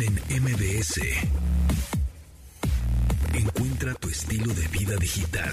En MBS. Encuentra tu estilo de vida digital.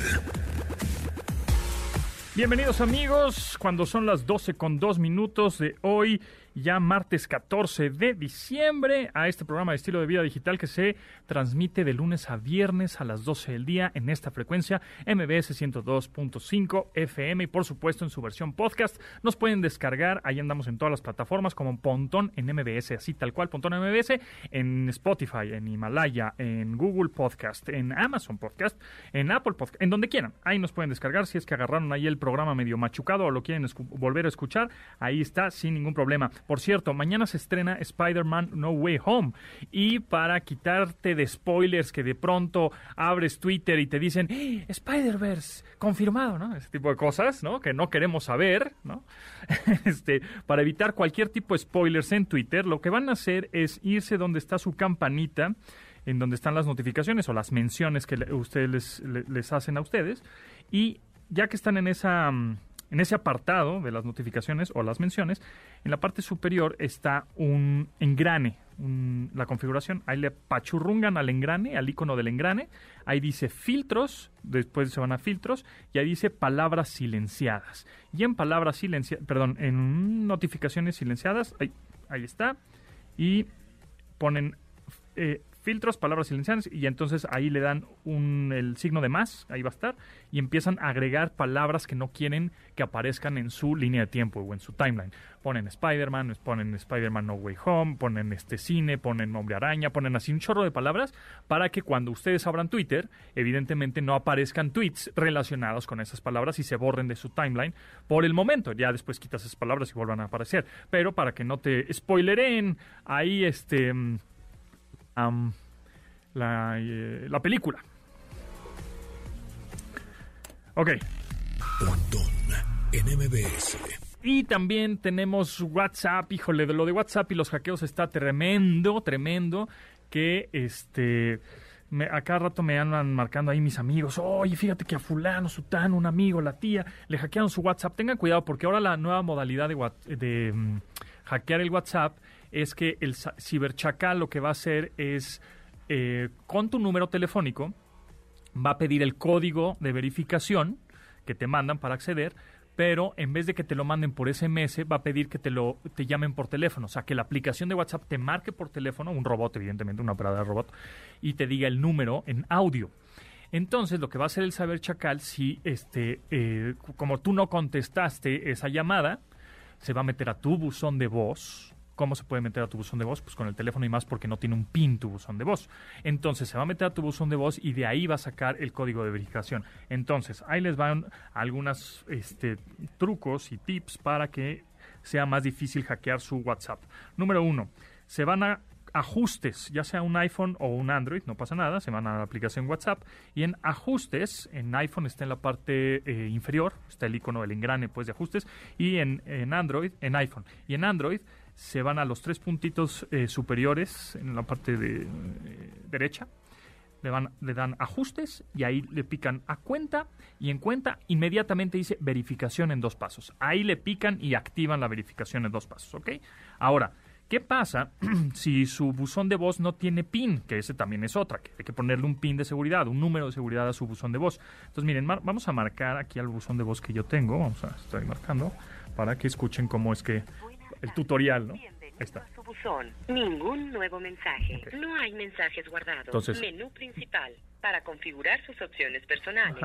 Bienvenidos amigos, cuando son las 12 con 2 minutos de hoy, ya martes 14 de diciembre a este programa de estilo de vida digital que se transmite de lunes a viernes a las 12 del día en esta frecuencia MBS 102.5 FM y por supuesto en su versión podcast. Nos pueden descargar, ahí andamos en todas las plataformas como Pontón en MBS, así tal cual, Pontón MBS, en Spotify, en Himalaya, en Google Podcast, en Amazon Podcast, en Apple Podcast, en donde quieran. Ahí nos pueden descargar si es que agarraron ahí el programa medio machucado o lo quieren volver a escuchar, ahí está sin ningún problema. Por cierto, mañana se estrena Spider-Man No Way Home. Y para quitarte de spoilers que de pronto abres Twitter y te dicen ¡Eh, Spider-Verse, confirmado, ¿no? Ese tipo de cosas, ¿no? Que no queremos saber, ¿no? este, para evitar cualquier tipo de spoilers en Twitter, lo que van a hacer es irse donde está su campanita en donde están las notificaciones o las menciones que ustedes les, hacen a ustedes. Y ya que están en esa mm, en ese apartado de las notificaciones o las menciones, en la parte superior está un engrane, la configuración. Ahí le pachurrungan al engrane, al icono del engrane. Ahí dice filtros, después se van a filtros, y ahí dice palabras silenciadas. Y en palabras silenciadas, perdón, en notificaciones silenciadas, ahí, ahí está. Y ponen eh, filtros, palabras silenciadas, y entonces ahí le dan un, el signo de más, ahí va a estar, y empiezan a agregar palabras que no quieren que aparezcan en su línea de tiempo o en su timeline. Ponen Spider-Man, ponen Spider-Man No Way Home, ponen este cine, ponen Hombre Araña, ponen así un chorro de palabras para que cuando ustedes abran Twitter, evidentemente no aparezcan tweets relacionados con esas palabras y se borren de su timeline por el momento. Ya después quitas esas palabras y vuelvan a aparecer. Pero para que no te spoileren ahí este la, eh, la, película. Ok. Y también tenemos WhatsApp, híjole, de lo de WhatsApp y los hackeos está tremendo, tremendo, que este... Me, a cada rato me andan marcando ahí mis amigos, oye, fíjate que a fulano, sutano, un amigo, la tía, le hackearon su WhatsApp. Tengan cuidado porque ahora la nueva modalidad de, de mm, hackear el WhatsApp es que el ciberchacal lo que va a hacer es, eh, con tu número telefónico, va a pedir el código de verificación que te mandan para acceder, pero en vez de que te lo manden por SMS, va a pedir que te lo te llamen por teléfono, o sea, que la aplicación de WhatsApp te marque por teléfono, un robot, evidentemente, una operadora de robot, y te diga el número en audio. Entonces, lo que va a hacer el saber chacal, si este, eh, como tú no contestaste esa llamada, se va a meter a tu buzón de voz ¿Cómo se puede meter a tu buzón de voz? Pues con el teléfono y más porque no tiene un PIN tu buzón de voz. Entonces se va a meter a tu buzón de voz y de ahí va a sacar el código de verificación. Entonces ahí les van algunos este, trucos y tips para que sea más difícil hackear su WhatsApp. Número uno, se van a ajustes, ya sea un iPhone o un Android, no pasa nada, se van a la aplicación WhatsApp y en ajustes, en iPhone está en la parte eh, inferior, está el icono del engrane pues de ajustes y en, en Android, en iPhone y en Android se van a los tres puntitos eh, superiores en la parte de, eh, derecha, le, van, le dan ajustes y ahí le pican a cuenta y en cuenta inmediatamente dice verificación en dos pasos. Ahí le pican y activan la verificación en dos pasos, ¿ok? Ahora, ¿qué pasa si su buzón de voz no tiene PIN? Que ese también es otra, que hay que ponerle un PIN de seguridad, un número de seguridad a su buzón de voz. Entonces, miren, vamos a marcar aquí al buzón de voz que yo tengo, vamos a estar marcando para que escuchen cómo es que el tutorial, ¿no? está. su buzón. Ningún nuevo mensaje. No hay mensajes guardados. Entonces, Menú principal. Para configurar sus opciones personales.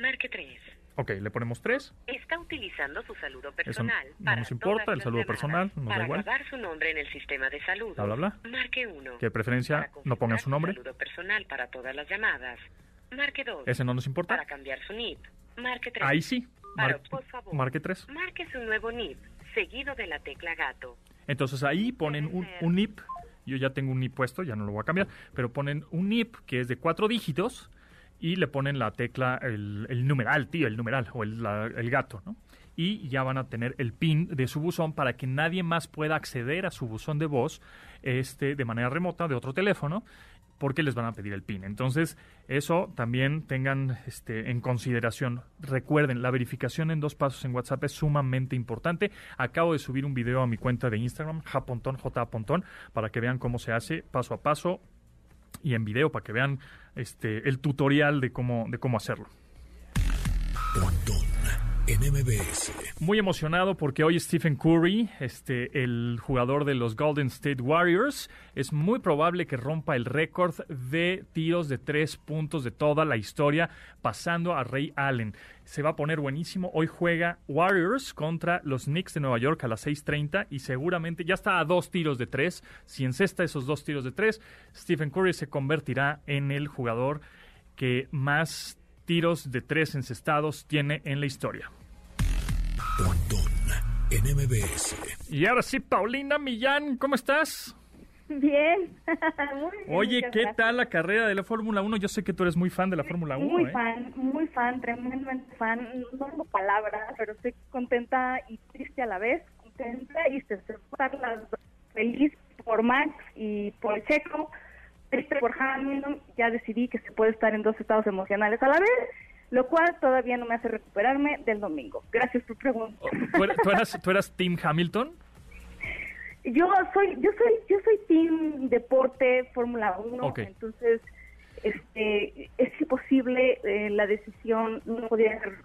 Marque 3. Ok, le ponemos 3. Está utilizando su saludo personal. Eso no nos importa, el saludo personal, nos da igual. Para su nombre en el sistema de salud. Bla, bla, bla. Marque 1. Que de preferencia no ponga su nombre. saludo personal para todas las llamadas. Marque 2. Ese no nos importa. Para cambiar su NIP. Marque 3. Ahí sí. Mar por favor. Marque 3. Marque su nuevo NIP seguido de la tecla gato. Entonces ahí ponen un, un NIP, yo ya tengo un NIP puesto, ya no lo voy a cambiar, pero ponen un NIP que es de cuatro dígitos y le ponen la tecla, el, numeral, tío, el numeral o el, el gato, ¿no? y ya van a tener el pin de su buzón para que nadie más pueda acceder a su buzón de voz este, de manera remota de otro teléfono porque les van a pedir el PIN. Entonces, eso también tengan este, en consideración. Recuerden, la verificación en dos pasos en WhatsApp es sumamente importante. Acabo de subir un video a mi cuenta de Instagram, japontón, j para que vean cómo se hace paso a paso y en video para que vean este el tutorial de cómo de cómo hacerlo. Muy emocionado porque hoy Stephen Curry, este, el jugador de los Golden State Warriors, es muy probable que rompa el récord de tiros de tres puntos de toda la historia, pasando a Ray Allen. Se va a poner buenísimo. Hoy juega Warriors contra los Knicks de Nueva York a las 6:30 y seguramente ya está a dos tiros de tres. Si encesta esos dos tiros de tres, Stephen Curry se convertirá en el jugador que más tiros de tres encestados tiene en la historia. Y ahora sí, Paulina Millán, ¿cómo estás? Bien. Oye, ¿qué tal la carrera de la Fórmula 1? Yo sé que tú eres muy fan de la Fórmula 1. Muy ¿eh? fan, muy fan, tremendamente fan. No tengo palabras, pero estoy contenta y triste a la vez. Contenta y se las feliz por Max y por Checo por Hamilton, ya decidí que se puede estar en dos estados emocionales a la vez, lo cual todavía no me hace recuperarme del domingo. Gracias por preguntar. Oh, ¿Tú, eras, ¿Tú eras Team Hamilton? Yo soy, yo soy, yo soy Team Deporte Fórmula 1, entonces este, es imposible eh, la decisión, no podía ser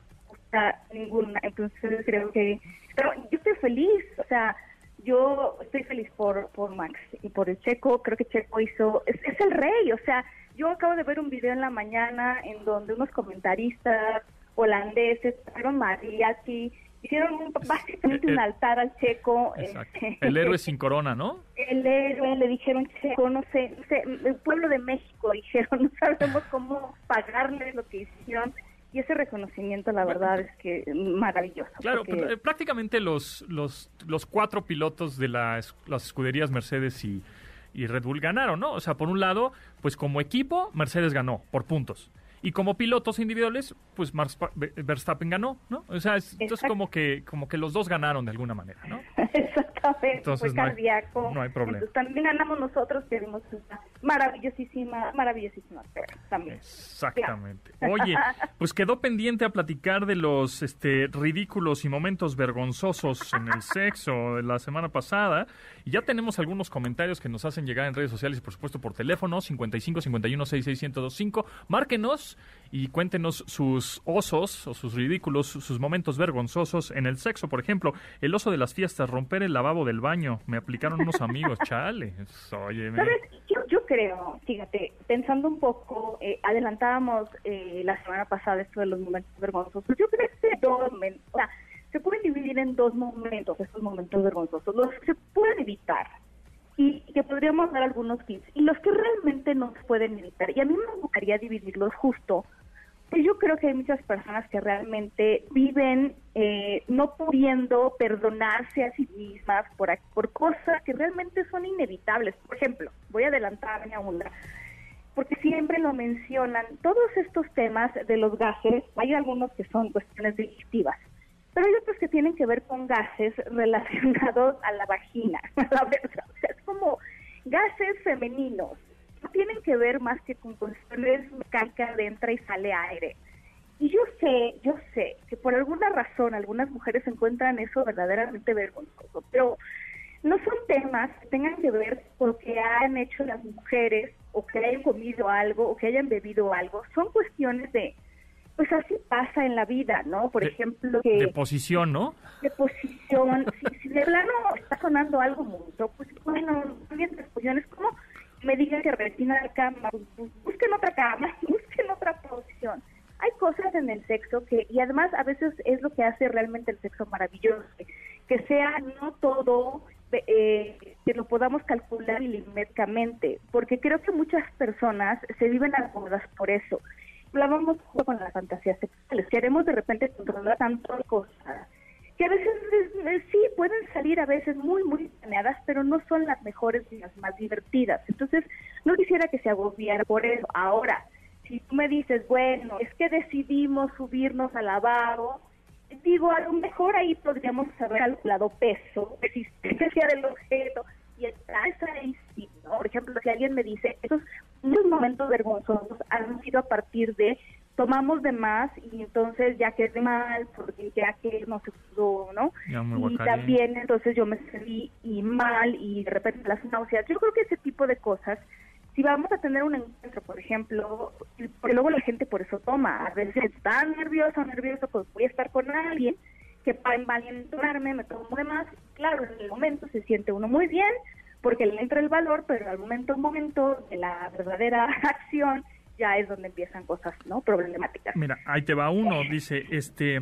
ninguna, entonces creo que, pero yo estoy feliz, o sea, yo estoy feliz por, por Max y por el Checo. Creo que Checo hizo, es, el rey. O sea, yo acabo de ver un video en la mañana en donde unos comentaristas holandeses fueron mariachi, hicieron básicamente un altar al Checo. Este, el héroe sin corona, ¿no? El héroe, le dijeron Checo, no sé, no sé, el pueblo de México dijeron, no sabemos cómo pagarle lo que hicieron y ese reconocimiento la verdad es que maravilloso. Claro, eh, prácticamente los, los, los cuatro pilotos de las, las escuderías Mercedes y, y Red Bull ganaron, ¿no? O sea, por un lado, pues como equipo, Mercedes ganó por puntos. Y como pilotos individuales, pues Verstappen ganó, ¿no? O sea, es, entonces como que, como que los dos ganaron de alguna manera, ¿no? Exactamente, entonces, fue cardíaco. No hay, problema. también ganamos nosotros, que dimos una maravillosísima, maravillosísima también. Exactamente. Oye, pues quedó pendiente a platicar de los este, ridículos y momentos vergonzosos en el sexo de la semana pasada. Y ya tenemos algunos comentarios que nos hacen llegar en redes sociales y por supuesto por teléfono, 55 51 66 1025. Márquenos y cuéntenos sus osos o sus ridículos, sus momentos vergonzosos en el sexo. Por ejemplo, el oso de las fiestas, romper el lavabo del baño. Me aplicaron unos amigos, chale. ¿Sabes? Yo, creo, fíjate, pensando un poco, eh, adelantábamos eh, la semana pasada esto de los momentos vergonzosos. Yo creo que dos, o sea, se pueden dividir en dos momentos estos momentos vergonzosos. Los que se pueden evitar y que podríamos dar algunos tips. Y los que realmente no se pueden evitar, y a mí me gustaría dividirlos justo, pues yo creo que hay muchas personas que realmente viven eh, no pudiendo perdonarse a sí mismas por, por cosas que realmente son inevitables. Por ejemplo, voy a adelantarme a una, porque siempre lo mencionan, todos estos temas de los gases, hay algunos que son cuestiones digestivas, pero hay otros que tienen que ver con gases relacionados a la vagina, la verdad. O sea, es como gases femeninos. No tienen que ver más que con cuestiones mecánicas de entra y sale aire. Y yo sé, yo sé que por alguna razón algunas mujeres encuentran eso verdaderamente vergonzoso, pero no son temas que tengan que ver con lo que han hecho las mujeres o que hayan comido algo o que hayan bebido algo. Son cuestiones de pues así pasa en la vida, ¿no? Por ejemplo, que... De posición, ¿no? De posición. si, de plano está sonando algo mucho, pues bueno, también de posiciones, como me digan que retina la cama, pues, pues, busquen otra cama, busquen otra posición. Hay cosas en el sexo que, y además a veces es lo que hace realmente el sexo maravilloso, que sea no todo eh, que lo podamos calcular milimétricamente, porque creo que muchas personas se viven acomodadas por eso hablábamos con las fantasías sexuales. Queremos de repente controlar tantas cosas que a veces sí pueden salir a veces muy, muy planeadas, pero no son las mejores ni las más divertidas. Entonces, no quisiera que se agobiara por eso. Ahora, si tú me dices, bueno, es que decidimos subirnos al lavabo, digo, a lo mejor ahí podríamos haber calculado peso, existencia del objeto, y está ahí sí, Por ejemplo, si alguien me dice, esos no momentos vergonzosos han sido a partir de tomamos de más y entonces ya quedé mal porque ya que no se pudo, ¿no? y también entonces yo me sentí y mal y de repente las náuseas. Yo creo que ese tipo de cosas, si vamos a tener un encuentro, por ejemplo, porque luego la gente por eso toma, a veces está nervioso o nervioso, pues voy a estar con alguien que para envalentonarme me tomo de más. Claro, en el momento se siente uno muy bien porque le entra el valor, pero al momento, momento de la verdadera acción, ya es donde empiezan cosas no problemáticas. Mira, ahí te va uno, dice, este,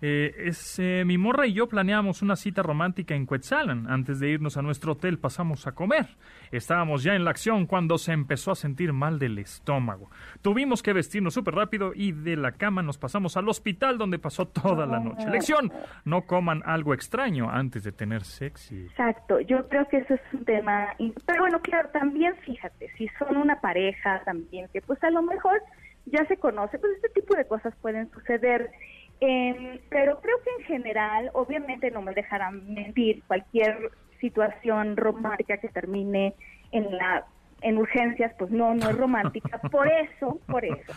eh, es, eh, mi morra y yo planeamos una cita romántica en Quetzalan. Antes de irnos a nuestro hotel pasamos a comer. Estábamos ya en la acción cuando se empezó a sentir mal del estómago. Tuvimos que vestirnos súper rápido y de la cama nos pasamos al hospital donde pasó toda la noche. Ah. Lección, no coman algo extraño antes de tener sexo. Exacto, yo creo que eso es un tema... Pero bueno, claro, también fíjate, si son una pareja también, que pues a lo mejor ya se conoce, pues este tipo de cosas pueden suceder eh, pero creo que en general, obviamente no me dejarán mentir, cualquier situación romántica que termine en la en urgencias, pues no, no es romántica. Por eso, por eso,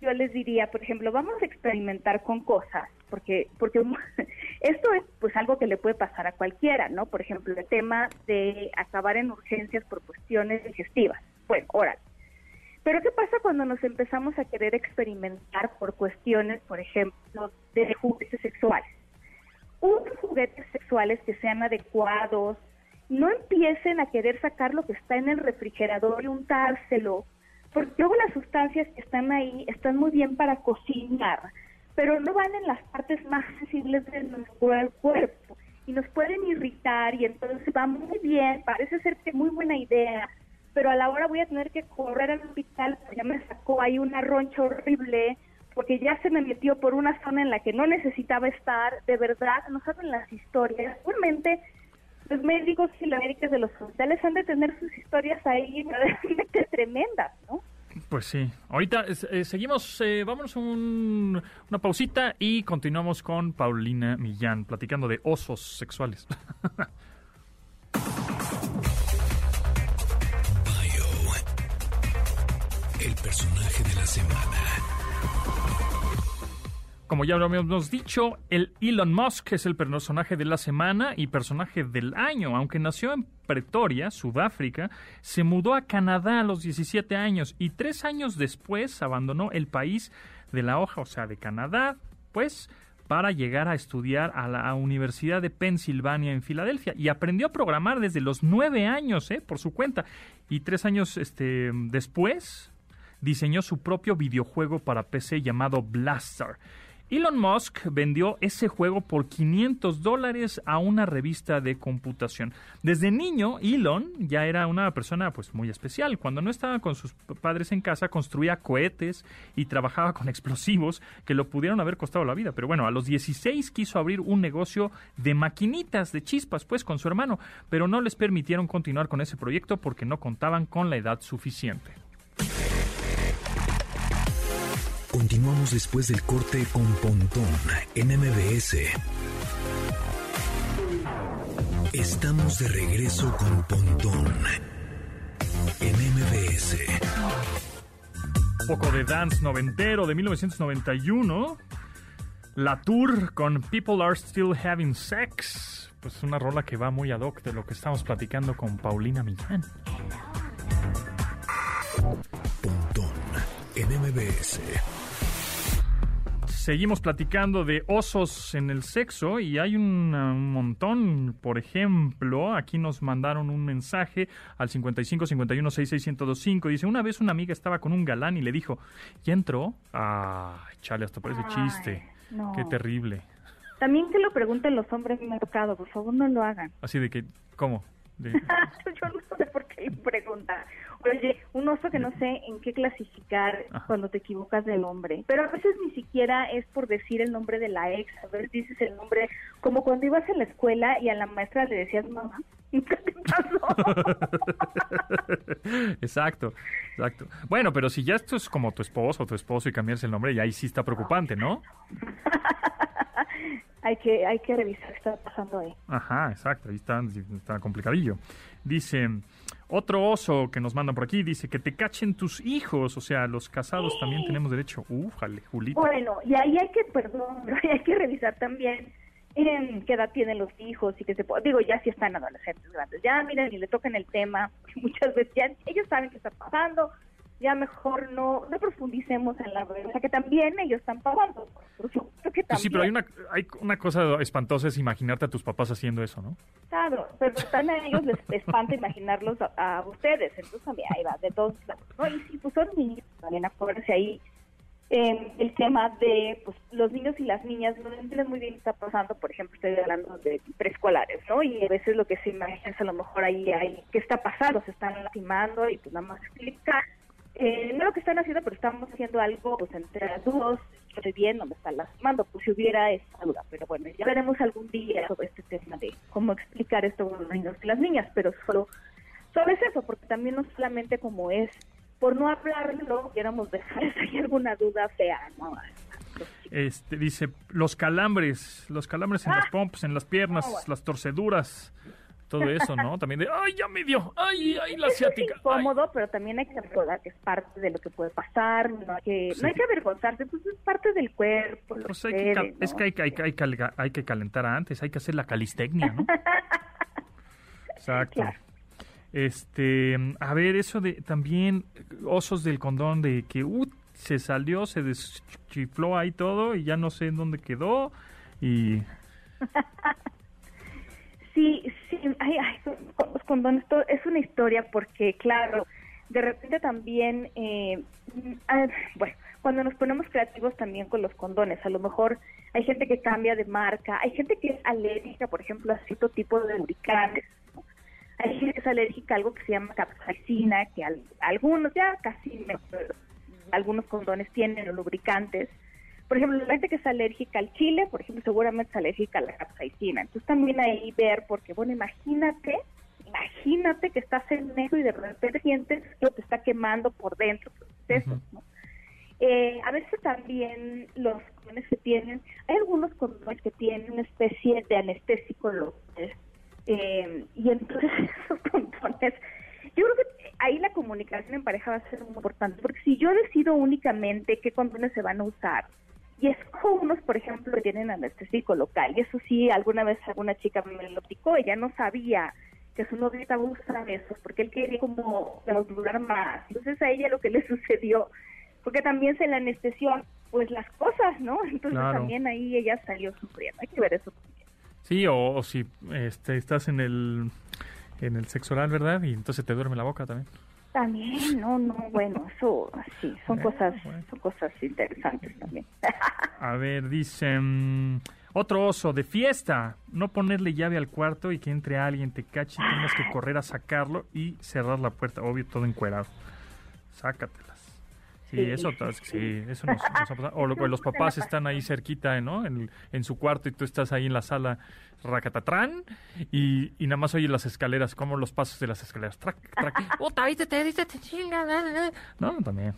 yo les diría, por ejemplo, vamos a experimentar con cosas, porque porque esto es pues algo que le puede pasar a cualquiera, ¿no? Por ejemplo, el tema de acabar en urgencias por cuestiones digestivas. Bueno, órale pero ¿qué pasa cuando nos empezamos a querer experimentar por cuestiones, por ejemplo, de juguetes sexuales? Unos juguetes sexuales que sean adecuados, no empiecen a querer sacar lo que está en el refrigerador y untárselo, porque luego las sustancias que están ahí están muy bien para cocinar, pero no van en las partes más sensibles de nuestro cuerpo y nos pueden irritar y entonces va muy bien, parece ser que muy buena idea, pero a la hora voy a tener que correr al hospital, porque ya me sacó ahí una roncha horrible, porque ya se me metió por una zona en la que no necesitaba estar, de verdad, no saben las historias. Seguramente los médicos y las médicas de los hospitales han de tener sus historias ahí realmente tremendas, ¿no? Pues sí. Ahorita eh, seguimos, eh, vámonos un, una pausita y continuamos con Paulina Millán platicando de osos sexuales. personaje de la semana. Como ya lo habíamos dicho, el Elon Musk es el personaje de la semana y personaje del año. Aunque nació en Pretoria, Sudáfrica, se mudó a Canadá a los 17 años y tres años después abandonó el país de la hoja, o sea, de Canadá, pues para llegar a estudiar a la Universidad de Pensilvania en Filadelfia y aprendió a programar desde los nueve años, ¿eh? por su cuenta. Y tres años este, después diseñó su propio videojuego para PC llamado Blaster. Elon Musk vendió ese juego por 500 dólares a una revista de computación. Desde niño, Elon ya era una persona pues muy especial. Cuando no estaba con sus padres en casa, construía cohetes y trabajaba con explosivos que lo pudieron haber costado la vida. Pero bueno, a los 16 quiso abrir un negocio de maquinitas, de chispas, pues con su hermano, pero no les permitieron continuar con ese proyecto porque no contaban con la edad suficiente. Continuamos después del corte con Pontón en MBS. Estamos de regreso con Pontón en MBS. Un poco de dance noventero de 1991. La tour con People Are Still Having Sex. Pues una rola que va muy ad hoc de lo que estamos platicando con Paulina Millán. Pontón en MBS seguimos platicando de osos en el sexo y hay un, montón. Por ejemplo, aquí nos mandaron un mensaje al 55 51 66 Dice: Una vez una amiga estaba con un galán y le dijo: ¿Ya entró? Ah, chale, hasta parece chiste. Qué terrible. También que lo pregunten los hombres me ha tocado, por favor no lo hagan. Así de que, ¿cómo? Yo no sé por qué pregunta. Oye, un oso que no sé en qué clasificar cuando te equivocas de nombre. Pero a veces ni siquiera es por decir el nombre de la ex. A veces dices el nombre, como cuando ibas a la escuela y a la maestra le decías mamá. ¿Qué te pasó? exacto, exacto. Bueno, pero si ya esto es como tu esposo o tu esposo y cambiarse el nombre, ya ahí sí está preocupante, ¿no? hay que hay que revisar qué está pasando ahí. Ajá, exacto, ahí está, está complicadillo. Dice, Otro oso que nos mandan por aquí dice que te cachen tus hijos, o sea, los casados también tenemos derecho. Ujale, Julita. Bueno, y ahí hay que, perdón, hay que revisar también en qué edad tienen los hijos y que se digo, ya si están adolescentes grandes, ya miren y le tocan el tema, muchas veces ya ellos saben qué está pasando, ya mejor no, no profundicemos en la o sea que también ellos están pagando. Que pues sí, pero hay una, hay una cosa espantosa es imaginarte a tus papás haciendo eso, ¿no? Claro, pero también a ellos les espanta imaginarlos a, ustedes, entonces también ahí va, de todos lados. ¿no? Y si pues son niños, también acuérdense ahí eh, el tema de pues los niños y las niñas no entienden muy bien qué está pasando, por ejemplo, estoy hablando de preescolares, ¿no? Y a veces lo que se imagina es a lo mejor ahí hay qué está pasando, se están lastimando y pues nada más explicar eh, no lo que están haciendo, pero estamos haciendo algo pues entre adultos, estoy bien, no me están lastimando, pues si hubiera esa duda, pero bueno, ya veremos algún día sobre este tema de cómo explicar esto a los niños y las niñas, pero solo, solo es eso, porque también no solamente como es, por no hablarlo, queramos dejar hay alguna duda fea, ¿no? Este, dice, los calambres, los calambres en las ah. pompas, en las piernas, las torceduras, todo eso, ¿no? También de, ay, ya me dio, ay, ay, la asiática. Es incómodo, pero también hay que recordar que es parte de lo que puede pasar, no hay que, no hay que avergonzarse, pues es parte del cuerpo. Pues hay que, Es que hay, hay, hay, hay, que calentar antes, hay que hacer la calistecnia, ¿no? Exacto. Este, a ver, eso de también osos del condón de que uh, se salió, se deschifló ahí todo y ya no sé en dónde quedó y sí, ay, ay, los condones, todo, es una historia porque, claro, de repente también, eh, bueno, cuando nos ponemos creativos también con los condones, a lo mejor hay gente que cambia de marca, hay gente que es alérgica, por ejemplo, a cierto tipo de lubricantes, hay gente que es alérgica a algo que se llama capsaicina, que algunos ya casi, algunos condones tienen lubricantes, por ejemplo, la gente que es alérgica al chile, por ejemplo, seguramente es alérgica a la capsaicina. Entonces también ahí ver, porque bueno, imagínate, imagínate que estás en medio y de repente sientes que te está quemando por dentro. Pues, eh, a veces también los condones que tienen, hay algunos condones que tienen una especie de anestésico local. Eh, y entonces esos condones, yo creo que ahí la comunicación en pareja va a ser muy importante, porque si yo decido únicamente qué condones se van a usar, y es como unos, por ejemplo, que tienen anestésico local. Y eso sí, alguna vez alguna chica me lo picó, ella no sabía que su novio estaba usando esos, porque él quería como durar más. Entonces a ella lo que le sucedió, porque también se le anestesió, pues las cosas, ¿no? Entonces también ahí ella salió sufriendo. Hay que ver eso también. Sí, o, si este, estás en el, en el sexo oral, ¿verdad? Y entonces te duerme la boca también. También, no, no, bueno, eso sí, son cosas, son cosas interesantes también. A ver, dicen, otro oso de fiesta, no ponerle llave al cuarto y que entre alguien te cache y tengas que correr a sacarlo y cerrar la puerta, obvio, todo encuerado. Sácatelas. Sí, eso, sí, eso nos, ha pasado. O los papás están ahí cerquita, ¿no? En, en, su cuarto y tú estás ahí en la sala racatatrán y, y nada más oyes las escaleras, como los pasos de las escaleras. Trac, trac. Puta, viste, te dice, te No, también.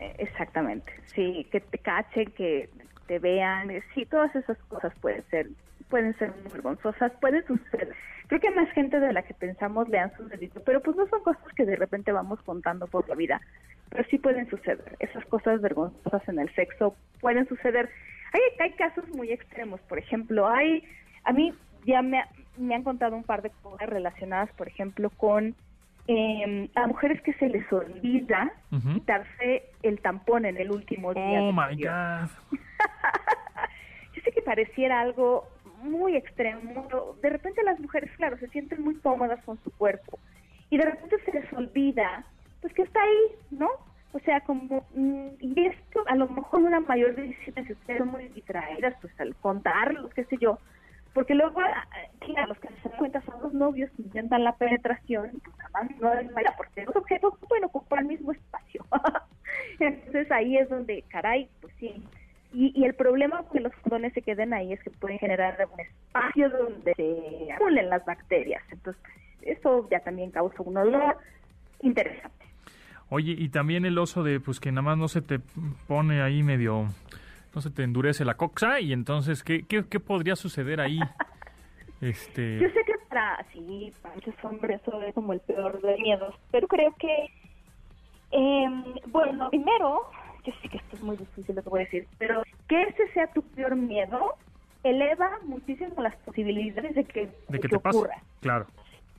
Eh, exactamente. Sí, que te cachen, que te vean. Sí, todas esas cosas pueden ser pueden ser muy vergonzosas, pueden suceder. Creo que más gente de la que pensamos le han sucedido, pero pues no son cosas que de repente vamos contando por la vida pero sí pueden suceder. Esas cosas vergonzosas en el sexo pueden suceder. Hay, hay casos muy extremos, por ejemplo, hay, a mí ya me, me han contado un par de cosas relacionadas, por ejemplo, con eh, a mujeres que se les olvida quitarse el tampón en el último día. Oh my God. Yo sé que pareciera algo muy extremo. De repente las mujeres, claro, se sienten muy cómodas con su cuerpo y de repente se les olvida pues que está ahí, ¿no? O sea, como, mm, y esto a lo mejor una mayor decisión si ustedes son muy distraídas, pues al contarlos, qué sé yo, porque luego, ah, claro, los que se dan cuenta son los novios que intentan la penetración, y pues además no mala, porque los objetos pueden ocupar el mismo espacio. Entonces ahí es donde, caray, pues sí. Y, y el problema con que los condones se queden ahí es que pueden generar un espacio donde se acumulen las bacterias. Entonces, eso ya también causa un olor interesante. Oye, y también el oso de, pues que nada más no se te pone ahí medio, no se te endurece la coxa y entonces, ¿qué, qué, qué podría suceder ahí? Este... Yo sé que para, sí, para muchos hombres eso es como el peor de miedos, pero creo que, em, bueno, primero, yo sé que esto es muy difícil lo que voy a decir, pero que ese sea tu peor miedo eleva muchísimo las posibilidades de que, de que, te ocurra. Pase. Claro.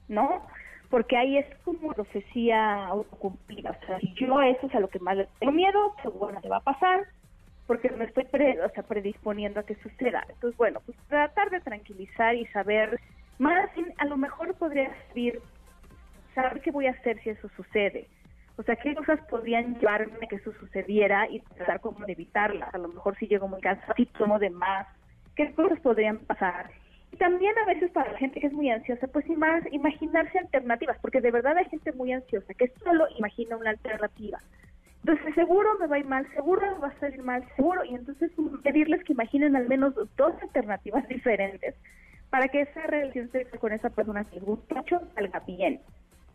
¿No? Porque ahí es como profecía autocumplida. O sea, si yo eso es a lo que más le tengo miedo, seguro te va a pasar, porque me estoy o sea, predisponiendo a que suceda. Entonces, bueno, pues tratar de tranquilizar y saber, más a lo mejor podría servir saber qué voy a hacer si eso sucede. O sea, qué cosas podrían llevarme a que eso sucediera y tratar como de evitarlas. A lo mejor si llego muy cansado, si tomo de más, qué cosas podrían pasar. Y también a veces para la gente que es muy ansiosa, pues imaginarse alternativas, porque de verdad hay gente muy ansiosa que solo imagina una alternativa. Entonces, seguro me va a ir mal, seguro me va a salir mal, seguro. Y entonces pedirles que imaginen al menos dos alternativas diferentes para que esa relación con esa persona que gusta mucho salga bien.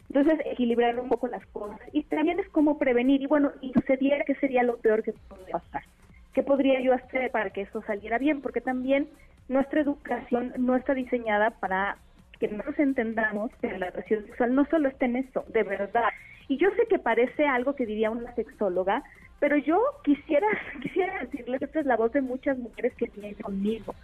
Entonces, equilibrar un poco las cosas. Y también es como prevenir. Y bueno, y sucediera que sería lo peor que podría pasar. ¿Qué podría yo hacer para que eso saliera bien? Porque también nuestra educación no está diseñada para que nosotros entendamos que la relación sexual no solo está en eso, de verdad. Y yo sé que parece algo que diría una sexóloga, pero yo quisiera, quisiera decirles, esta es la voz de muchas mujeres que vienen conmigo.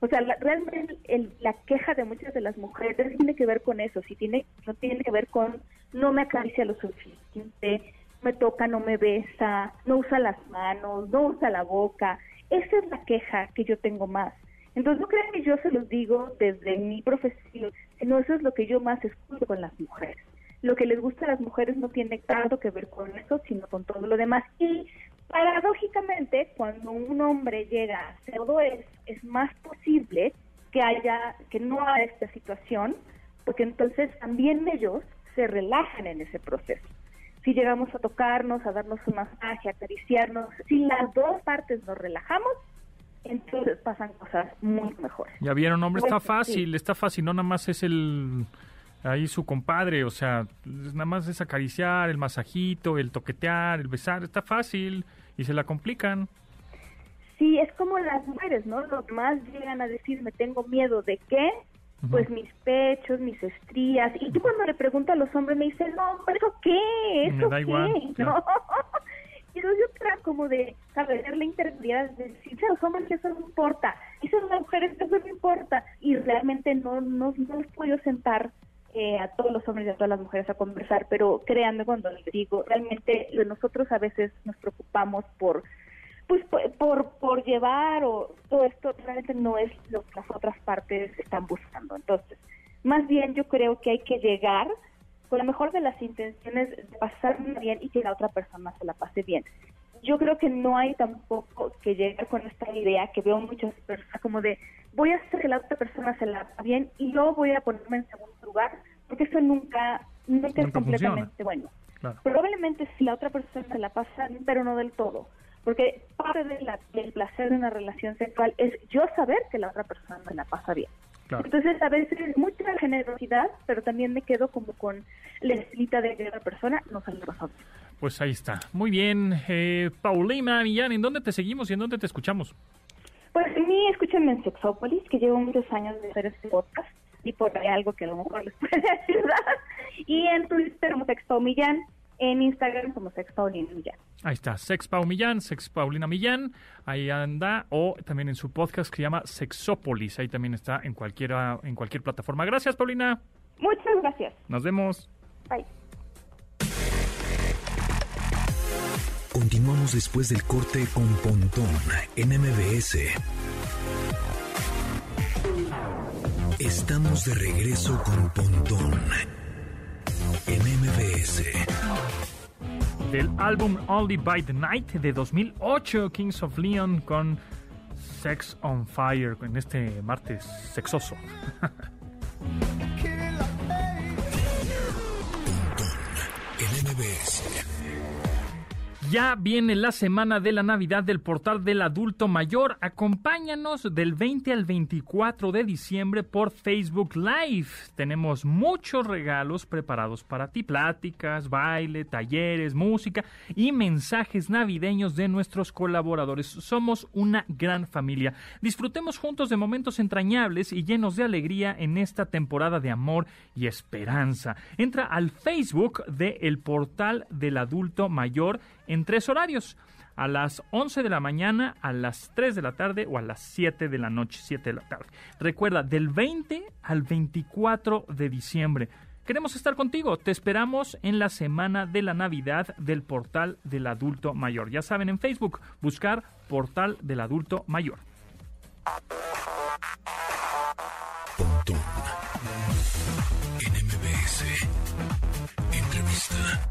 O sea, realmente la queja de muchas de las mujeres tiene que ver con eso, si tiene, no tiene que ver con no me acaricia lo suficiente, me toca, no me besa, no usa las manos, no usa la boca. Esa es la queja que yo tengo más. Entonces no crean que yo se los digo desde mi profesión, sino eso es lo que yo más escucho con las mujeres lo que les gusta a las mujeres no tiene tanto que ver con eso, sino con todo lo demás. Y paradójicamente, cuando un hombre llega a todo es, es más posible que haya, que no haya esta situación, porque entonces también ellos se relajan en ese proceso. Si llegamos a tocarnos, a darnos un masaje, a acariciarnos, si las dos partes nos relajamos, entonces pasan cosas muy mejores. Ya vieron, hombre, está fácil, está fácil, no nada más es el ahí su compadre, o sea, nada más es acariciar, el masajito, el toquetear, el besar, está fácil y se la complican. Sí, es como las mujeres, ¿no? Los más llegan a decir, me tengo miedo de qué, pues mis pechos, mis estrías. Y tú cuando le pregunto a los hombres me dicen, no, ¿eso qué? ¿Eso me da igual. ¿No? y yo trato como de saber la interioridad, de decir a los hombres que eso no importa, y a las mujeres que eso no importa. Y realmente no, no, no los puedo sentar eh, a todos los hombres y a todas las mujeres a conversar, pero créanme cuando les digo, realmente nosotros a veces nos preocupamos por pues por, por llevar o todo esto realmente no es lo que las otras partes están buscando. Entonces, más bien yo creo que hay que llegar con la mejor de las intenciones de pasar bien y que la otra persona se la pase bien. Yo creo que no hay tampoco que llegar con esta idea que veo muchas personas como de voy a hacer que la otra persona se la pase bien y yo voy a ponerme en segundo lugar, porque eso nunca, nunca, es completamente bueno. Probablemente si la otra persona se la pasa, pero no del todo. Porque parte de la, del placer de una relación sexual es yo saber que la otra persona se la pasa bien. Entonces, a veces mucha generosidad, pero también me quedo como con la escrita de que la persona no sale razón. Pues ahí está. Muy bien. Eh, Paulina Millán, ¿en dónde te seguimos y en dónde te escuchamos? Pues a mí escúchenme en Sexópolis, que llevo muchos años de hacer este podcast y por ahí algo que a lo mejor les puede ayudar. Y en Twitter como Sexpau Millán, en Instagram como Sexpaulina Millán. Ahí está, Sexpau Millán, Sexpaulina Millán, ahí anda, o también en su podcast que se llama Sexópolis, ahí también está en, cualquiera, en cualquier plataforma. Gracias, Paulina. Muchas gracias. Nos vemos. Bye. Continuamos después del corte con Pontón en MBS. Estamos de regreso con Pontón en MBS. Del álbum Only by the Night de 2008, Kings of Leon con Sex on Fire, en este martes sexoso. Ya viene la semana de la Navidad del portal del adulto mayor. Acompáñanos del 20 al 24 de diciembre por Facebook Live. Tenemos muchos regalos preparados para ti, pláticas, baile, talleres, música y mensajes navideños de nuestros colaboradores. Somos una gran familia. Disfrutemos juntos de momentos entrañables y llenos de alegría en esta temporada de amor y esperanza. Entra al Facebook de El Portal del Adulto Mayor en tres horarios. A las 11 de la mañana, a las 3 de la tarde o a las 7 de la noche, 7 de la tarde. Recuerda, del 20 al 24 de diciembre. Queremos estar contigo. Te esperamos en la semana de la Navidad del Portal del Adulto Mayor. Ya saben, en Facebook, buscar Portal del Adulto Mayor. Entrevista.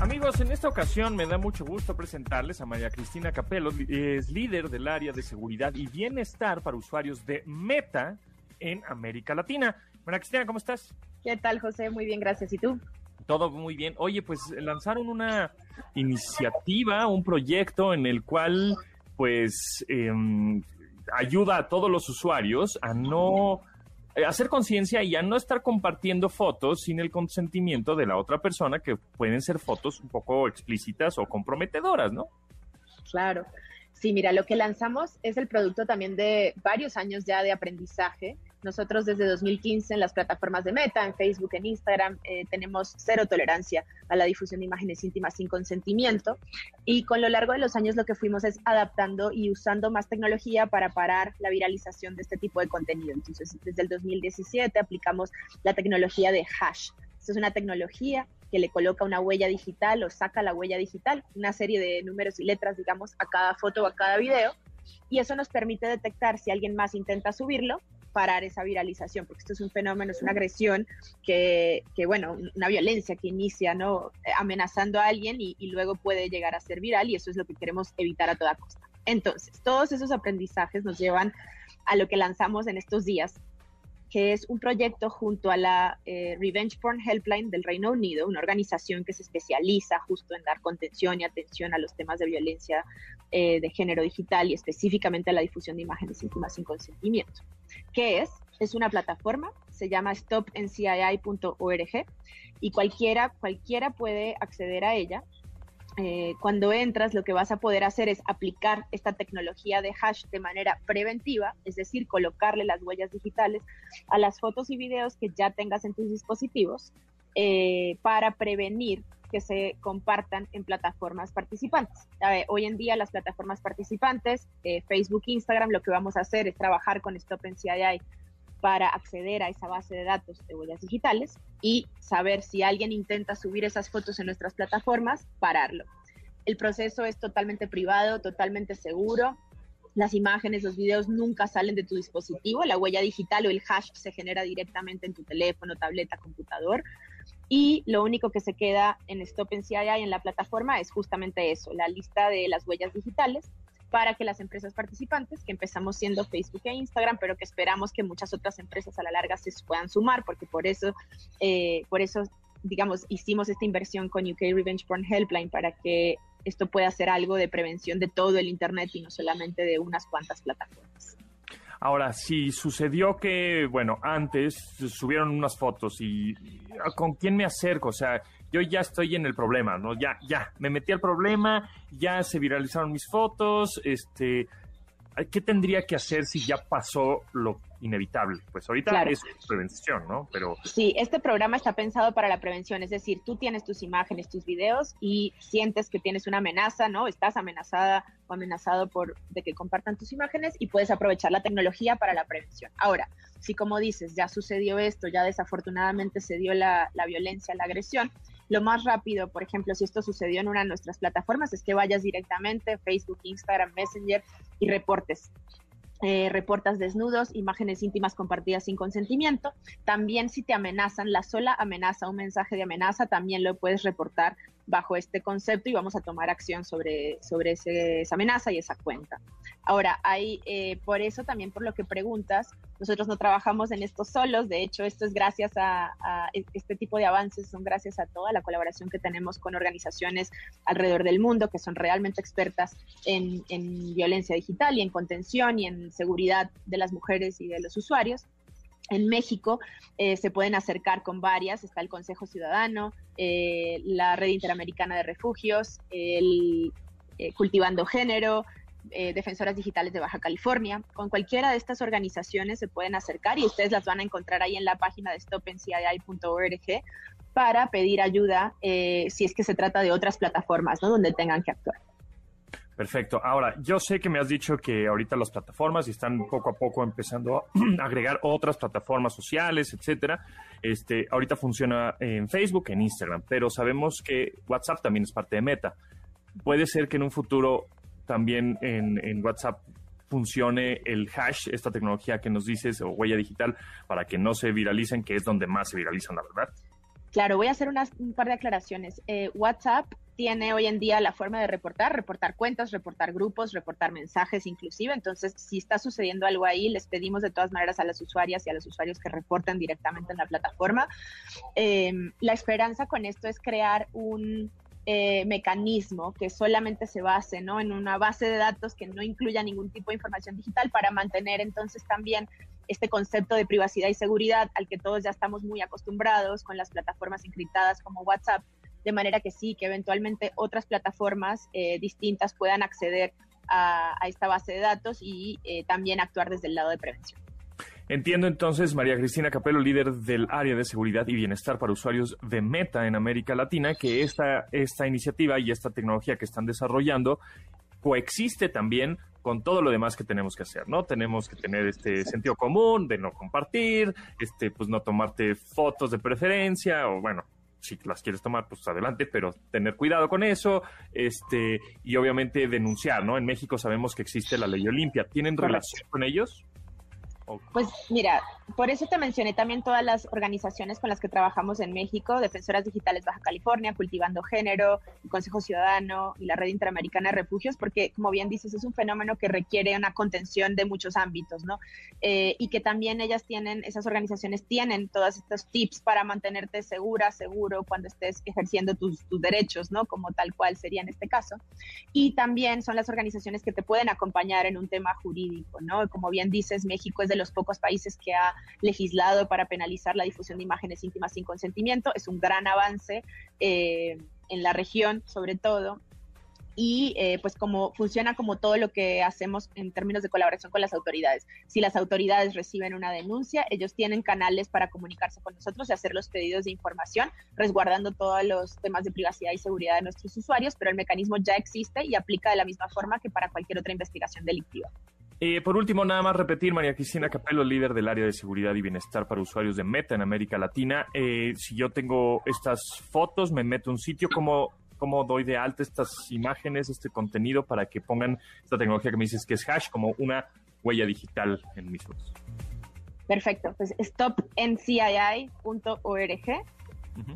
Amigos, en esta ocasión me da mucho gusto presentarles a María Cristina Capello, es líder del área de seguridad y bienestar para usuarios de Meta en América Latina. María Cristina, ¿cómo estás? ¿Qué tal, José? Muy bien, gracias. ¿Y tú? Todo muy bien. Oye, pues lanzaron una iniciativa, un proyecto en el cual, pues, em, ayuda a todos los usuarios a no eh, hacer conciencia y a no estar compartiendo fotos sin el consentimiento de la otra persona, que pueden ser fotos un poco explícitas o comprometedoras, ¿no? Claro. Sí, mira, lo que lanzamos es el producto también de varios años ya de aprendizaje nosotros desde 2015 en las plataformas de Meta, en Facebook, en Instagram, eh, tenemos cero tolerancia a la difusión de imágenes íntimas sin consentimiento y con lo largo de los años lo que fuimos es adaptando y usando más tecnología para parar la viralización de este tipo de contenido. Entonces, desde el 2017 aplicamos la tecnología de hash. Esta es una tecnología que le coloca una huella digital o saca la huella digital, una serie de números y letras, digamos, a cada foto o a cada video. Y eso nos permite detectar si alguien más intenta subirlo parar esa viralización, porque esto es un fenómeno, es una agresión que, que bueno, una violencia que inicia, ¿no? Amenazando a alguien y, y luego puede llegar a ser viral y eso es lo que queremos evitar a toda costa. Entonces, todos esos aprendizajes nos llevan a lo que lanzamos en estos días, que es un proyecto junto a la eh, Revenge Porn Helpline del Reino Unido, una organización que se especializa justo en dar contención y atención a los temas de violencia eh, de género digital y específicamente a la difusión de imágenes íntimas sin consentimiento. ¿Qué es? Es una plataforma, se llama stopncii.org y cualquiera, cualquiera puede acceder a ella eh, cuando entras lo que vas a poder hacer es aplicar esta tecnología de hash de manera preventiva, es decir, colocarle las huellas digitales a las fotos y videos que ya tengas en tus dispositivos eh, para prevenir que se compartan en plataformas participantes. hoy en día las plataformas participantes, eh, Facebook, Instagram, lo que vamos a hacer es trabajar con Stop NCII para acceder a esa base de datos de huellas digitales y saber si alguien intenta subir esas fotos en nuestras plataformas, pararlo. El proceso es totalmente privado, totalmente seguro. Las imágenes, los videos nunca salen de tu dispositivo. La huella digital o el hash se genera directamente en tu teléfono, tableta, computador. Y lo único que se queda en Stop NCI en la plataforma es justamente eso, la lista de las huellas digitales para que las empresas participantes, que empezamos siendo Facebook e Instagram, pero que esperamos que muchas otras empresas a la larga se puedan sumar, porque por eso, eh, por eso digamos, hicimos esta inversión con UK Revenge Porn Helpline para que esto pueda ser algo de prevención de todo el Internet y no solamente de unas cuantas plataformas. Ahora, si sucedió que, bueno, antes subieron unas fotos y ¿con quién me acerco? O sea, yo ya estoy en el problema, ¿no? Ya, ya, me metí al problema, ya se viralizaron mis fotos, este, ¿qué tendría que hacer si ya pasó lo inevitable? Pues ahorita es prevención, ¿no? Pero sí, este programa está pensado para la prevención, es decir, tú tienes tus imágenes, tus videos y sientes que tienes una amenaza, ¿no? Estás amenazada o amenazado por de que compartan tus imágenes y puedes aprovechar la tecnología para la prevención. Ahora, si como dices, ya sucedió esto, ya desafortunadamente se dio la, la violencia, la agresión, lo más rápido, por ejemplo, si esto sucedió en una de nuestras plataformas, es que vayas directamente Facebook, Instagram, Messenger y reportes. Eh, reportas desnudos, imágenes íntimas compartidas sin consentimiento. También si te amenazan, la sola amenaza, un mensaje de amenaza, también lo puedes reportar bajo este concepto y vamos a tomar acción sobre, sobre esa amenaza y esa cuenta. Ahora, hay, eh, por eso también por lo que preguntas, nosotros no trabajamos en esto solos, de hecho esto es gracias a, este tipo de avances, son gracias a toda la colaboración que tenemos con organizaciones alrededor del mundo que son realmente expertas en violencia digital y en contención y en seguridad de las mujeres y de los usuarios. En México eh, se pueden acercar con varias, está el Consejo Ciudadano, eh, la Red Interamericana de Refugios, el eh, Cultivando Género, Defensoras Digitales de Baja California. Con cualquiera de estas organizaciones se pueden acercar y ustedes las van a encontrar ahí en la página de stopencii.org para pedir ayuda si es que se trata de otras plataformas ¿no? donde tengan que actuar. Perfecto. Ahora, yo sé que me has dicho que ahorita las plataformas están poco a poco empezando a agregar otras plataformas sociales, etcétera. Este, ahorita funciona en Facebook, en Instagram, pero sabemos que WhatsApp también es parte de Meta. Puede ser que en un futuro también en, WhatsApp funcione el hash, esta tecnología que nos dices, o huella digital, para que no se viralicen, que es donde más se viralizan, la verdad. Claro, voy a hacer un par de aclaraciones. Eh, WhatsApp tiene hoy en día la forma de reportar, reportar cuentas, reportar grupos, reportar mensajes inclusive. Entonces, si está sucediendo algo ahí, les pedimos de todas maneras a las usuarias y a los usuarios que reporten directamente en la plataforma. Em, la esperanza con esto es crear un eh, mecanismo que solamente se base ¿no? en una base de datos que no incluya ningún tipo de información digital para mantener entonces también este concepto de privacidad y seguridad al que todos ya estamos muy acostumbrados con las plataformas encriptadas como WhatsApp, de manera que sí, que eventualmente otras plataformas eh, distintas puedan acceder a, esta base de datos y eh, también actuar desde el lado de prevención. Entiendo entonces, María Cristina Capello, líder del área de seguridad y bienestar para usuarios de Meta en América Latina, que esta, esta iniciativa y esta tecnología que están desarrollando coexiste también con todo lo demás que tenemos que hacer, ¿no? Tenemos que tener este sentido común de no compartir, este, pues no tomarte fotos de preferencia, o bueno, si las quieres tomar, pues adelante, pero tener cuidado con eso, este, y obviamente denunciar, ¿no? En México sabemos que existe la ley Olimpia. ¿Tienen relación con ellos? Pues mira, por eso te mencioné también todas las organizaciones con las que trabajamos en México, Defensoras Digitales Baja California, Cultivando Género, Consejo Ciudadano y la Red Interamericana de Refugios, porque como bien dices, es un fenómeno que requiere una contención de muchos ámbitos, ¿no? Eh, y que también ellas tienen, esas organizaciones tienen todos estos tips para mantenerte segura, seguro cuando estés ejerciendo tus, tus derechos, ¿no? Como tal cual sería en este caso. Y también son las organizaciones que te pueden acompañar en un tema jurídico, ¿no? Como bien dices, México es de los pocos países que ha legislado para penalizar la difusión de imágenes íntimas sin consentimiento. Es un gran avance eh, en la región, sobre todo. Y eh, pues como funciona como todo lo que hacemos en términos de colaboración con las autoridades. Si las autoridades reciben una denuncia, ellos tienen canales para comunicarse con nosotros y hacer los pedidos de información, resguardando todos los temas de privacidad y seguridad de nuestros usuarios, pero el mecanismo ya existe y aplica de la misma forma que para cualquier otra investigación delictiva. Eh, por último, nada más repetir, María Cristina Capello, líder del área de seguridad y bienestar para usuarios de Meta en América Latina. Eh, si yo tengo estas fotos, me meto a un sitio, ¿cómo, ¿cómo doy de alta estas imágenes, este contenido para que pongan esta tecnología que me dices que es hash como una huella digital en mis fotos? Perfecto, pues stopncii.org,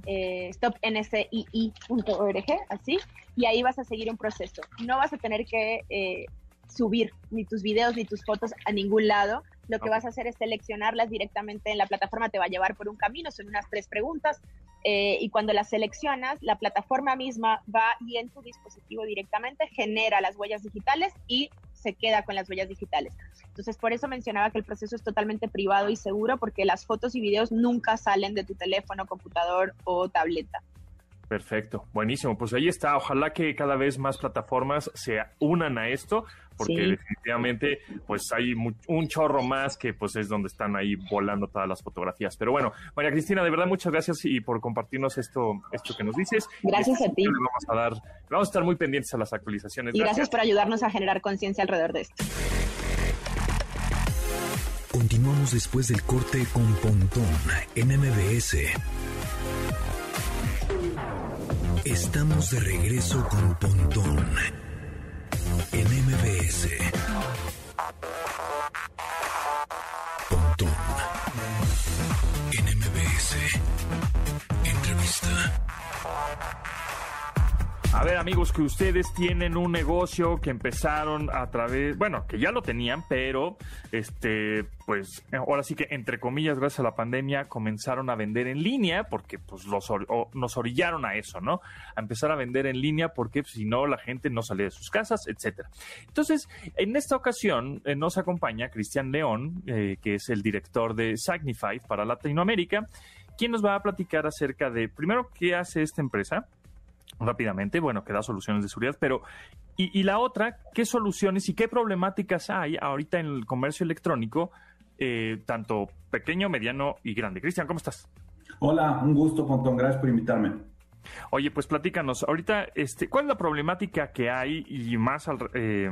eh, stopncii.org, así, y ahí vas a seguir un proceso. No vas a tener que eh, subir ni tus videos ni tus fotos a ningún lado. Lo que vas a hacer es seleccionarlas directamente en la plataforma, te va a llevar por un camino, son unas tres preguntas. Eh, y cuando las seleccionas, la plataforma misma va y en tu dispositivo directamente genera las huellas digitales y se queda con las huellas digitales. Entonces, por eso mencionaba que el proceso es totalmente privado y seguro, porque las fotos y videos nunca salen de tu teléfono, computador o tableta. Perfecto, buenísimo. Pues ahí está. Ojalá que cada vez más plataformas se unan a esto, porque definitivamente pues hay un chorro más que pues es donde están ahí volando todas las fotografías. Pero bueno, María Cristina, de verdad muchas gracias y por compartirnos esto, esto que nos dices. Gracias a ti. Vamos a dar, vamos a estar muy pendientes a las actualizaciones. Y gracias, por ayudarnos a generar conciencia alrededor de esto. Continuamos después del corte con Pontón en MBS. Estamos de regreso con Pontón en MBS. Pontón en MBS. Entrevista. A ver, amigos, que ustedes tienen un negocio que empezaron a través, bueno, que ya lo tenían, pero este, pues ahora sí que entre comillas, gracias a la pandemia, comenzaron a vender en línea, porque pues los, nos orillaron a eso, ¿no? A empezar a vender en línea porque pues, si no la gente no salía de sus casas, etcétera. Entonces, en esta ocasión eh, nos acompaña Cristian León, eh, que es el director de Signify para Latinoamérica, quien nos va a platicar acerca de, primero, qué hace esta empresa, rápidamente, bueno, que da soluciones de seguridad, pero y, la otra, ¿qué soluciones y qué problemáticas hay ahorita en el comercio electrónico, eh, tanto pequeño, mediano y grande? Cristian, ¿cómo estás? Hola, un gusto, Pontón, gracias por invitarme. Oye, pues platícanos, ahorita, este, ¿cuál es la problemática que hay y más, eh,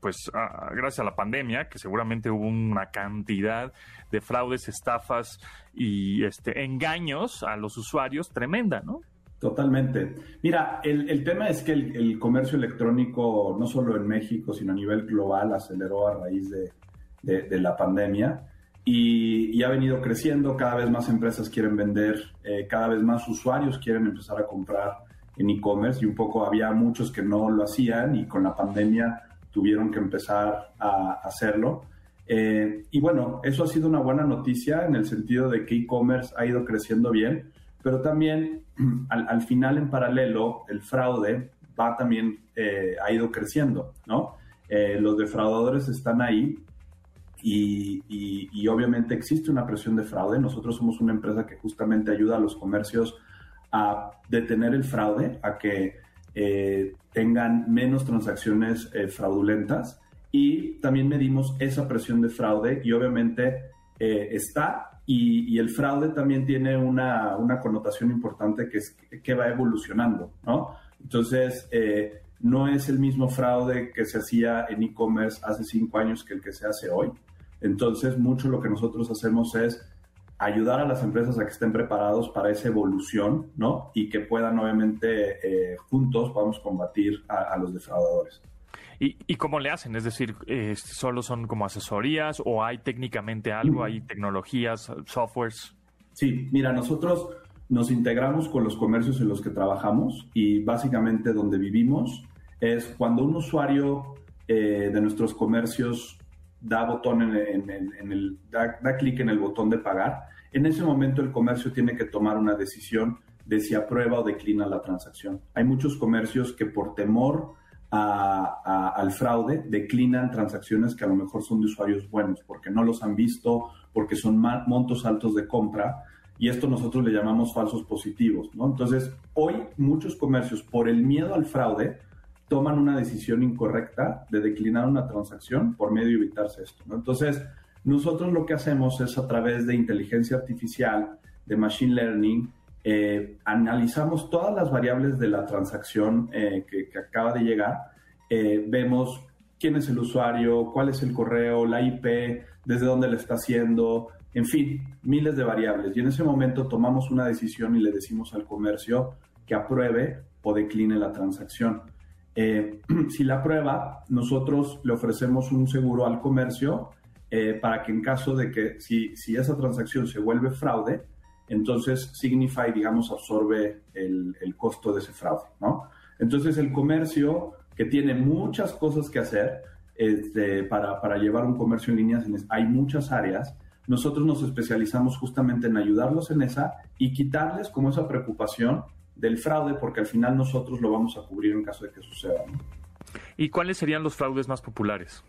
pues, gracias a la pandemia, que seguramente hubo una cantidad de fraudes, estafas y este, engaños a los usuarios tremenda, ¿no? Totalmente. Mira, el, tema es que el, comercio electrónico, no solo en México, sino a nivel global, aceleró a raíz de, la pandemia y, ha venido creciendo. Cada vez más empresas quieren vender, eh, cada vez más usuarios quieren empezar a comprar en e-commerce y un poco había muchos que no lo hacían y con la pandemia tuvieron que empezar a hacerlo. Eh, y bueno, eso ha sido una buena noticia en el sentido de que e-commerce ha ido creciendo bien pero también al, final en paralelo el fraude va también, eh, ha ido creciendo, ¿no? Eh, los defraudadores están ahí y, y, obviamente existe una presión de fraude. Nosotros somos una empresa que justamente ayuda a los comercios a detener el fraude, a que eh, tengan menos transacciones fraudulentas y también medimos esa presión de fraude y obviamente está y, el fraude también tiene una, connotación importante que es que va evolucionando, ¿no? Entonces, eh, no es el mismo fraude que se hacía en e-commerce hace cinco años que el que se hace hoy. Entonces, mucho lo que nosotros hacemos es ayudar a las empresas a que estén preparados para esa evolución, ¿no? Y que puedan, obviamente, eh, juntos, podamos combatir a los defraudadores. ¿Y, cómo le hacen? Es decir, eh, ¿solo son como asesorías o hay técnicamente algo, hay tecnologías, softwares? Sí, mira, nosotros nos integramos con los comercios en los que trabajamos y básicamente donde vivimos es cuando un usuario eh, de nuestros comercios da botón en, el da, da clic en el botón de pagar, en ese momento el comercio tiene que tomar una decisión de si aprueba o declina la transacción. Hay muchos comercios que por temor al fraude declinan transacciones que a lo mejor son de usuarios buenos, porque no los han visto, porque son montos altos de compra, y esto nosotros le llamamos falsos positivos, ¿no? Entonces, hoy muchos comercios, por el miedo al fraude, toman una decisión incorrecta de declinar una transacción por medio de evitarse esto. Entonces, nosotros lo que hacemos es a través de inteligencia artificial, de machine learning, eh, analizamos todas las variables de la transacción eh, que, acaba de llegar, eh, vemos quién es el usuario, cuál es el correo, la IP, desde dónde le está haciendo, en fin, miles de variables. Y en ese momento tomamos una decisión y le decimos al comercio que apruebe o decline la transacción. si la aprueba, nosotros le ofrecemos un seguro al comercio para que en caso de que si esa transacción se vuelve fraude, entonces Signify, digamos, absorbe el, costo de ese fraude, ¿no? Entonces el comercio, que tiene muchas cosas que hacer este, para, para, llevar un comercio en línea, hay muchas áreas, nosotros nos especializamos justamente en ayudarlos en esa y quitarles como esa preocupación del fraude, porque al final nosotros lo vamos a cubrir en caso de que suceda. ¿Y cuáles serían los fraudes más populares?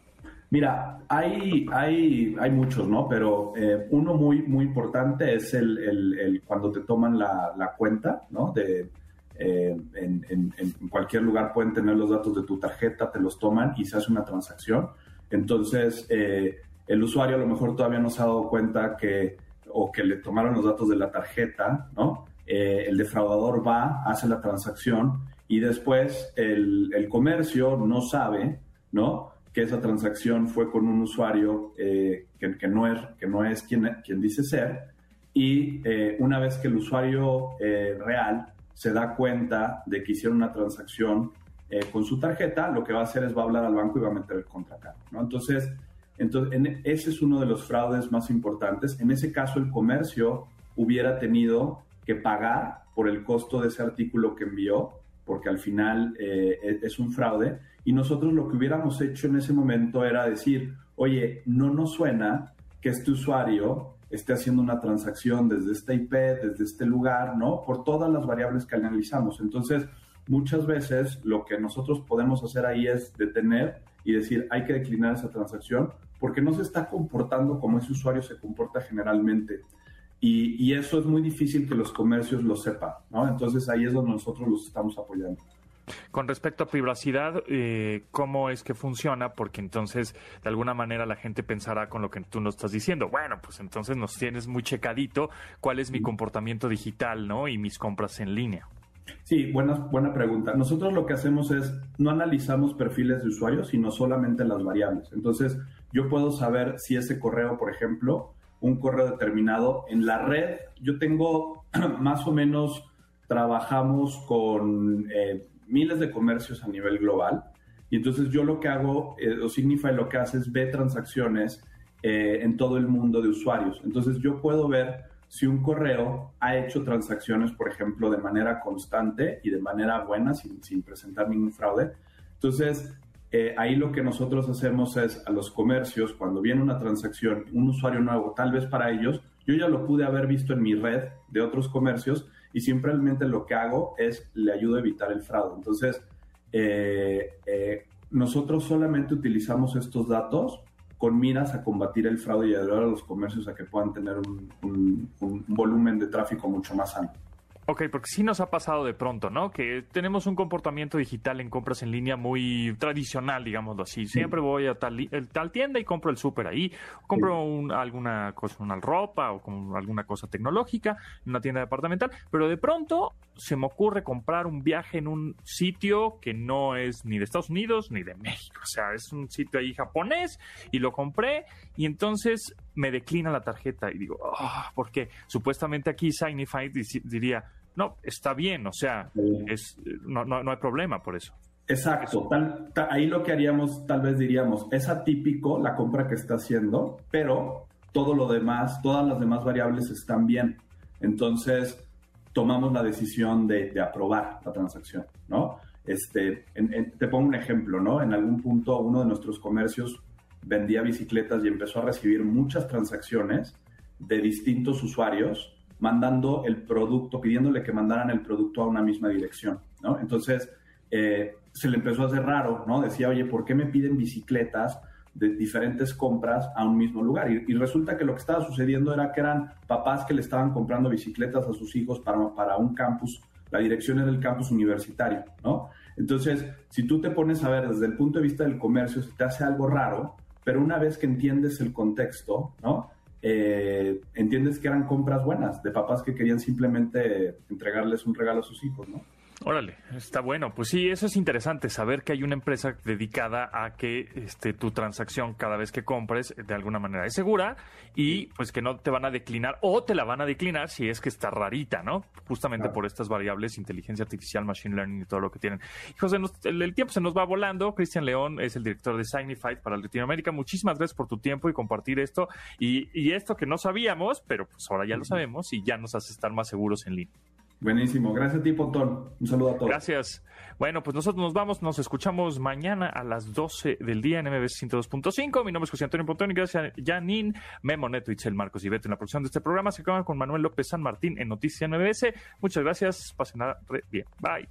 Mira, hay, hay, hay muchos, ¿no? Pero eh, uno muy, muy importante es el, el, cuando te toman la, la cuenta, ¿no? De, eh, en, cualquier lugar pueden tener los datos de tu tarjeta, te los toman y se hace una transacción. Entonces, eh, el usuario a lo mejor todavía no se ha dado cuenta que, o que le tomaron los datos de la tarjeta, ¿no? el defraudador va, hace la transacción y después el, el comercio no sabe, ¿no? Que esa transacción fue con un usuario eh, que, no es, que no es quien, quien dice ser, y eh, una vez que el usuario eh, real se da cuenta de que hicieron una transacción con su tarjeta, lo que va a hacer es va a hablar al banco y va a meter el contracargo. ¿no? Entonces, entonces ese es uno de los fraudes más importantes. En ese caso, el comercio hubiera tenido que pagar por el costo de ese artículo que envió porque al final e-, es un fraude. Y nosotros lo que hubiéramos hecho en ese momento era decir, oye, no nos suena que este usuario esté haciendo una transacción desde este IP, desde este lugar, ¿no? Por todas las variables que analizamos. Entonces, muchas veces lo que nosotros podemos hacer ahí es detener y decir, hay que declinar esa transacción porque no se está comportando como ese usuario se comporta generalmente. Y, eso es muy difícil que los comercios lo sepan, ¿no? Entonces ahí es donde nosotros los estamos apoyando. Con respecto a privacidad, eh, ¿cómo es que funciona? Porque entonces, de alguna manera, la gente pensará con lo que tú nos estás diciendo. Bueno, pues entonces nos tienes muy checadito cuál es mi comportamiento digital, ¿no? Y mis compras en línea. Sí, buena, buena pregunta. Nosotros lo que hacemos es, no analizamos perfiles de usuarios, sino solamente las variables. Entonces, yo puedo saber si ese correo, por ejemplo, un correo determinado en la red, yo tengo más o menos, trabajamos con eh, miles de comercios a nivel global. Y entonces yo lo que hago, eh, o Signify lo que hace es ver transacciones eh, en todo el mundo de usuarios. Entonces yo puedo ver si un correo ha hecho transacciones, por ejemplo, de manera constante y de manera buena, sin, sin presentar ningún fraude. Entonces, eh, ahí lo que nosotros hacemos es a los comercios, cuando viene una transacción, un usuario nuevo, tal vez para ellos, yo ya lo pude haber visto en mi red de otros comercios y simplemente lo que hago es le ayudo a evitar el fraude. Entonces, eh, eh, nosotros solamente utilizamos estos datos con miras a combatir el fraude y ayudar a los comercios a que puedan tener un, un volumen de tráfico mucho más alto. Ok, porque sí nos ha pasado de pronto, ¿no? Que tenemos un comportamiento digital en compras en línea muy tradicional, digámoslo así. Siempre voy a tal, tal tienda y compro el súper ahí. Compro alguna cosa, una ropa o alguna cosa tecnológica en una tienda departamental. Pero de pronto se me ocurre comprar un viaje en un sitio que no es ni de Estados Unidos ni de México. O sea, es un sitio ahí japonés y lo compré y entonces me declina la tarjeta y digo, oh, porque supuestamente aquí Signify diría no, está bien, o sea, es, no, no, hay problema por eso. Exacto, ahí lo que haríamos, tal vez diríamos, es atípico la compra que está haciendo, pero todo lo demás, todas las demás variables están bien. Entonces, tomamos la decisión de, aprobar la transacción, ¿no? Este, te pongo un ejemplo, ¿no? En algún punto uno de nuestros comercios vendía bicicletas y empezó a recibir muchas transacciones de distintos usuarios mandando el producto, pidiéndole que mandaran el producto a una misma dirección, ¿no? Entonces, eh, se le empezó a hacer raro, ¿no? Decía, oye, ¿por qué me piden bicicletas de diferentes compras a un mismo lugar? Y, resulta que lo que estaba sucediendo era que eran papás que le estaban comprando bicicletas a sus hijos para, para un campus, la dirección era el campus universitario, ¿no? Entonces, si tú te pones a ver desde el punto de vista del comercio, se te hace algo raro, pero una vez que entiendes el contexto, ¿no? Eh, entiendes que eran compras buenas de papás que querían simplemente entregarles un regalo a sus hijos, ¿no? Órale, está bueno. Pues sí, eso es interesante, saber que hay una empresa dedicada a que este, tu transacción cada vez que compres de alguna manera es segura y pues que no te van a declinar o te la van a declinar si es que está rarita, ¿no? Justamente por estas variables, inteligencia artificial, machine learning y todo lo que tienen. José, el, tiempo se nos va volando. Cristian León es el director de Signified para Latinoamérica. Muchísimas gracias por tu tiempo y compartir esto y, y esto que no sabíamos, pero pues ahora ya lo sabemos y ya nos hace estar más seguros en línea. Buenísimo. Gracias a ti, Pontón. Un saludo a todos. Gracias. Bueno, pues nosotros nos vamos, nos escuchamos mañana a las 12 del día en MBS 102.5. Mi nombre es José Antonio Pontón y gracias a Janine, Memo Neto, Itzel Marcos y Beto en la producción de este programa. Se acaban con Manuel López San Martín en Noticias MBS. Muchas gracias. Pasen nada bien. Bye.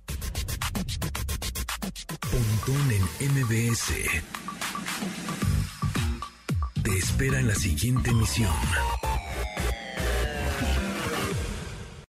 Pontón en MBS. Te espera en la siguiente emisión.